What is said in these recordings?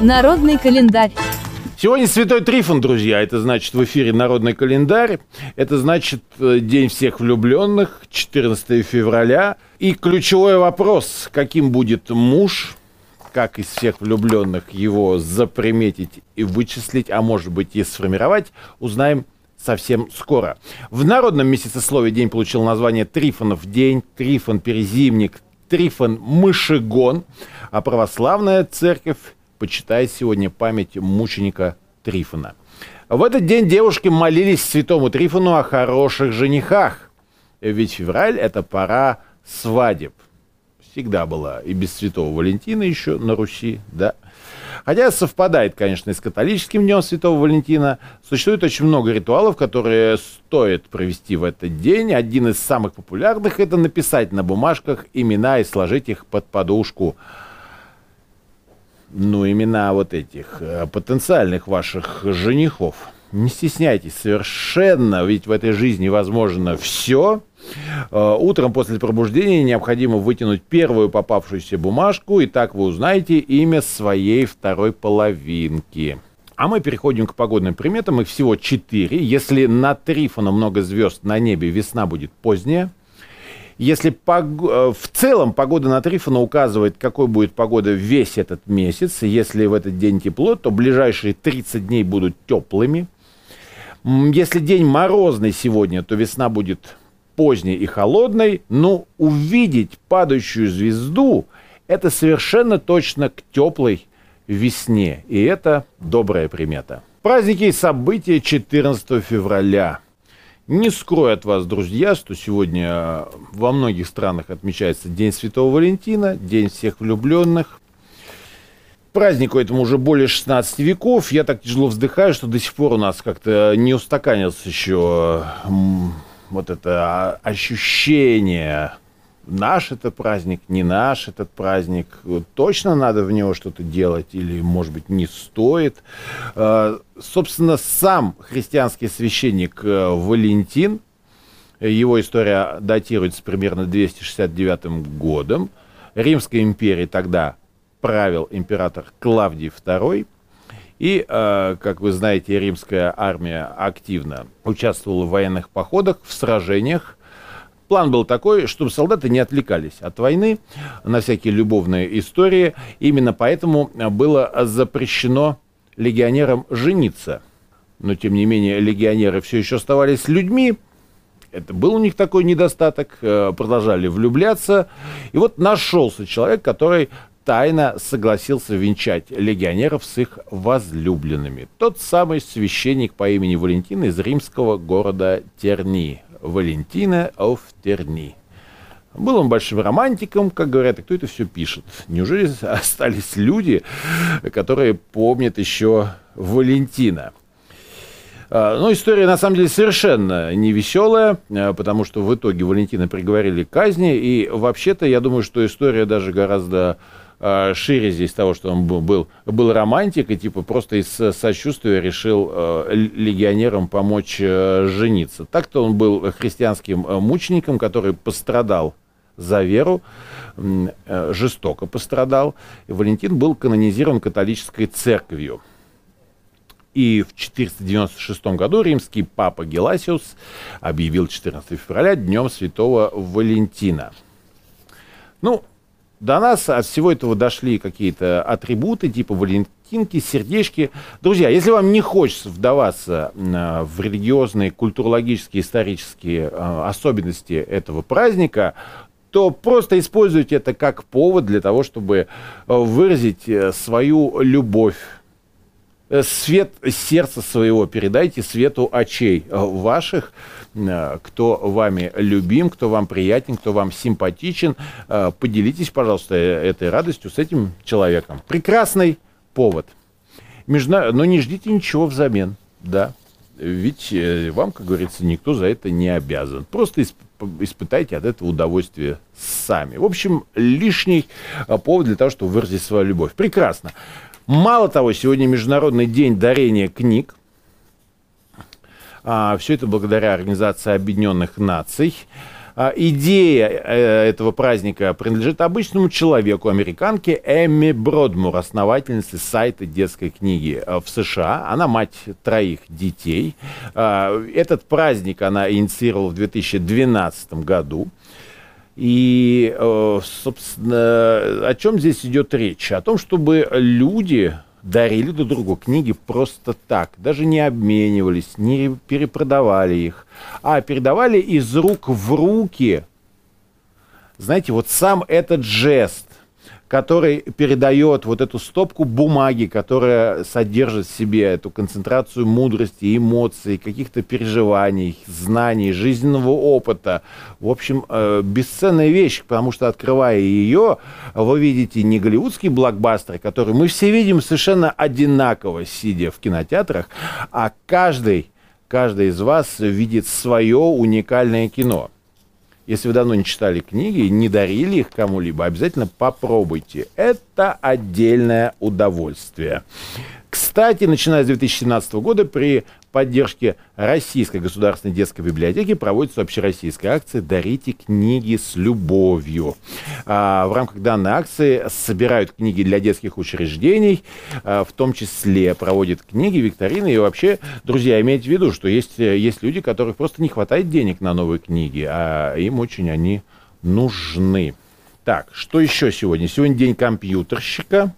Народный календарь. Сегодня Святой Трифон, друзья. Это значит в эфире Народный календарь. Это значит э, День всех влюбленных, 14 февраля. И ключевой вопрос, каким будет муж, как из всех влюбленных его заприметить и вычислить, а может быть и сформировать, узнаем совсем скоро. В народном месяцесловии день получил название Трифонов день, Трифон Перезимник, Трифон Мышегон, а православная церковь почитает сегодня память мученика Трифона. В этот день девушки молились святому Трифону о хороших женихах, ведь февраль – это пора свадеб. Всегда была и без святого Валентина еще на Руси, да. Хотя совпадает, конечно, и с католическим днем Святого Валентина. Существует очень много ритуалов, которые стоит провести в этот день. Один из самых популярных – это написать на бумажках имена и сложить их под подушку ну, имена вот этих э, потенциальных ваших женихов. Не стесняйтесь совершенно, ведь в этой жизни возможно все. Э, утром после пробуждения необходимо вытянуть первую попавшуюся бумажку, и так вы узнаете имя своей второй половинки. А мы переходим к погодным приметам. Их всего четыре. Если на Трифона много звезд на небе, весна будет поздняя. Если пог... Э, в целом погода на Трифона указывает, какой будет погода весь этот месяц, если в этот день тепло, то ближайшие 30 дней будут теплыми. Если день морозный сегодня, то весна будет поздней и холодной, но увидеть падающую звезду – это совершенно точно к теплой весне, и это добрая примета. Праздники и события 14 февраля – не скрою от вас, друзья, что сегодня во многих странах отмечается День Святого Валентина, День всех влюбленных. Празднику этому уже более 16 веков. Я так тяжело вздыхаю, что до сих пор у нас как-то не устаканился еще вот это ощущение наш это праздник, не наш этот праздник, точно надо в него что-то делать или, может быть, не стоит. А, собственно, сам христианский священник э, Валентин, его история датируется примерно 269 годом. Римской империи тогда правил император Клавдий II. И, э, как вы знаете, римская армия активно участвовала в военных походах, в сражениях План был такой, чтобы солдаты не отвлекались от войны на всякие любовные истории. Именно поэтому было запрещено легионерам жениться. Но, тем не менее, легионеры все еще оставались людьми. Это был у них такой недостаток. Э, продолжали влюбляться. И вот нашелся человек, который тайно согласился венчать легионеров с их возлюбленными. Тот самый священник по имени Валентин из римского города Терни. Валентина Офтерни. Был он большим романтиком, как говорят, и кто это все пишет? Неужели остались люди, которые помнят еще Валентина? А, ну, история, на самом деле, совершенно не веселая, а, потому что в итоге Валентина приговорили к казни, и вообще-то, я думаю, что история даже гораздо шире здесь того, что он был, был романтик и типа просто из сочувствия решил э, легионерам помочь э, жениться. Так-то он был христианским мучеником, который пострадал за веру, жестоко пострадал. И Валентин был канонизирован католической церковью. И в 496 году римский папа Геласиус объявил 14 февраля днем святого Валентина. Ну, до нас от всего этого дошли какие-то атрибуты, типа валентинки, сердечки. Друзья, если вам не хочется вдаваться а, в религиозные, культурологические, исторические а, особенности этого праздника, то просто используйте это как повод для того, чтобы а, выразить э, свою любовь Э, свет сердца своего передайте свету очей э, ваших, кто вами любим, кто вам приятен, кто вам симпатичен. Поделитесь, пожалуйста, этой радостью с этим человеком. Прекрасный повод. Межна... Но не ждите ничего взамен, да. Ведь вам, как говорится, никто за это не обязан. Просто исп... испытайте от этого удовольствие сами. В общем, лишний повод для того, чтобы выразить свою любовь. Прекрасно. Мало того, сегодня Международный день дарения книг. А, все это благодаря Организации Объединенных Наций. А, идея э, этого праздника принадлежит обычному человеку, американке Эмми Бродмур, основательнице сайта детской книги э, в США. Она мать троих детей. А, этот праздник она инициировала в 2012 году. И, э, собственно, о чем здесь идет речь? О том, чтобы люди дарили друг другу книги просто так, даже не обменивались, не перепродавали их, а передавали из рук в руки. Знаете, вот сам этот жест, который передает вот эту стопку бумаги, которая содержит в себе эту концентрацию мудрости, эмоций, каких-то переживаний, знаний, жизненного опыта. В общем, э, бесценная вещь, потому что, открывая ее, вы видите не голливудский блокбастер, который мы все видим совершенно одинаково, сидя в кинотеатрах, а каждый, каждый из вас видит свое уникальное кино. Если вы давно не читали книги, не дарили их кому-либо, обязательно попробуйте. Это отдельное удовольствие. Кстати, начиная с 2017 года при поддержке Российской государственной детской библиотеки проводится общероссийская акция «Дарите книги с любовью». А, в рамках данной акции собирают книги для детских учреждений, а, в том числе проводят книги, викторины. И вообще, друзья, имейте в виду, что есть, есть люди, которых просто не хватает денег на новые книги, а им очень они нужны. Так, что еще сегодня? Сегодня день компьютерщика.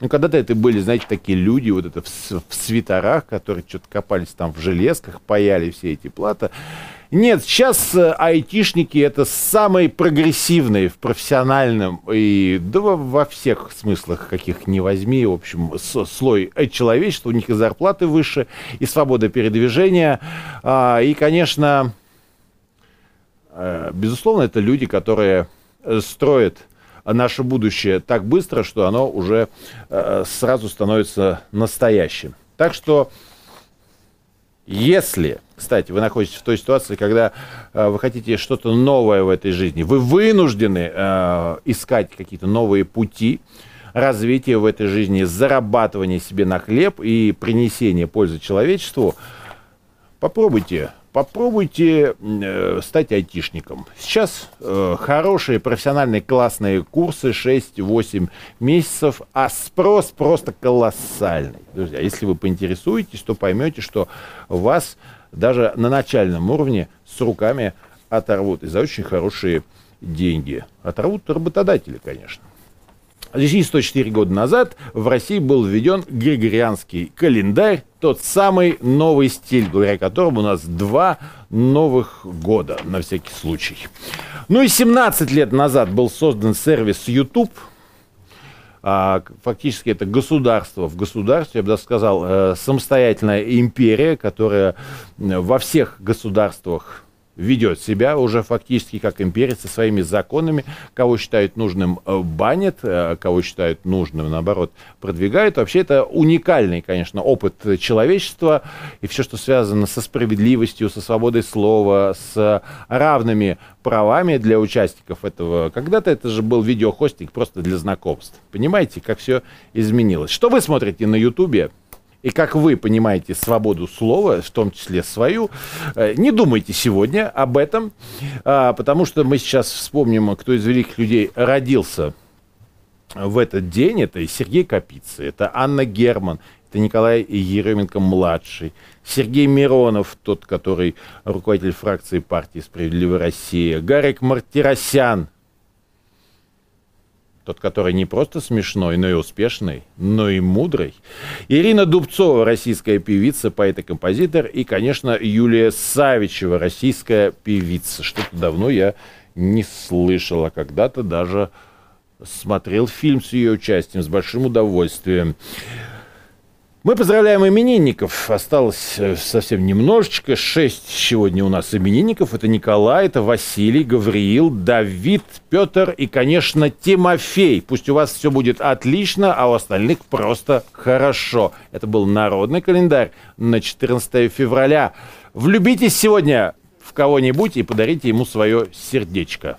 Ну, когда-то это были, знаете, такие люди, вот это в, в свитерах, которые что-то копались там в железках, паяли все эти платы. Нет, сейчас э, айтишники это самые прогрессивные в профессиональном и да во, всех смыслах, каких не возьми, в общем, слой человечества, у них и зарплаты выше, и свобода передвижения, а, и, конечно, э, безусловно, это люди, которые строят наше будущее так быстро, что оно уже э, сразу становится настоящим. Так что, если, кстати, вы находитесь в той ситуации, когда э, вы хотите что-то новое в этой жизни, вы вынуждены э, искать какие-то новые пути, развития в этой жизни, зарабатывания себе на хлеб и принесения пользы человечеству, попробуйте попробуйте э, стать айтишником. Сейчас э, хорошие профессиональные классные курсы 6-8 месяцев, а спрос просто колоссальный. Друзья, если вы поинтересуетесь, то поймете, что вас даже на начальном уровне с руками оторвут и за очень хорошие деньги. Оторвут работодатели, конечно. Здесь 104 года назад в России был введен григорианский календарь, тот самый новый стиль, благодаря которому у нас два новых года, на всякий случай. Ну и 17 лет назад был создан сервис YouTube, а, фактически это государство в государстве, я бы даже сказал, э, самостоятельная империя, которая во всех государствах ведет себя уже фактически как империя со своими законами, кого считают нужным э, банит, э, кого считают нужным, наоборот, продвигают. Вообще это уникальный, конечно, опыт человечества и все, что связано со справедливостью, со свободой слова, с равными правами для участников этого. Когда-то это же был видеохостинг просто для знакомств. Понимаете, как все изменилось. Что вы смотрите на Ютубе? И как вы понимаете свободу слова, в том числе свою, э, не думайте сегодня об этом, а, потому что мы сейчас вспомним, кто из великих людей родился в этот день. Это Сергей Капицы, это Анна Герман, это Николай Еременко-младший, Сергей Миронов, тот, который руководитель фракции партии «Справедливая Россия», Гарик Мартиросян – тот, который не просто смешной, но и успешный, но и мудрый. Ирина Дубцова, российская певица, поэт и композитор. И, конечно, Юлия Савичева, российская певица. Что-то давно я не слышала. Когда-то даже смотрел фильм с ее участием с большим удовольствием. Мы поздравляем именинников. Осталось э, совсем немножечко. Шесть сегодня у нас именинников. Это Николай, это Василий, Гавриил, Давид, Петр и, конечно, Тимофей. Пусть у вас все будет отлично, а у остальных просто хорошо. Это был народный календарь на 14 февраля. Влюбитесь сегодня в кого-нибудь и подарите ему свое сердечко.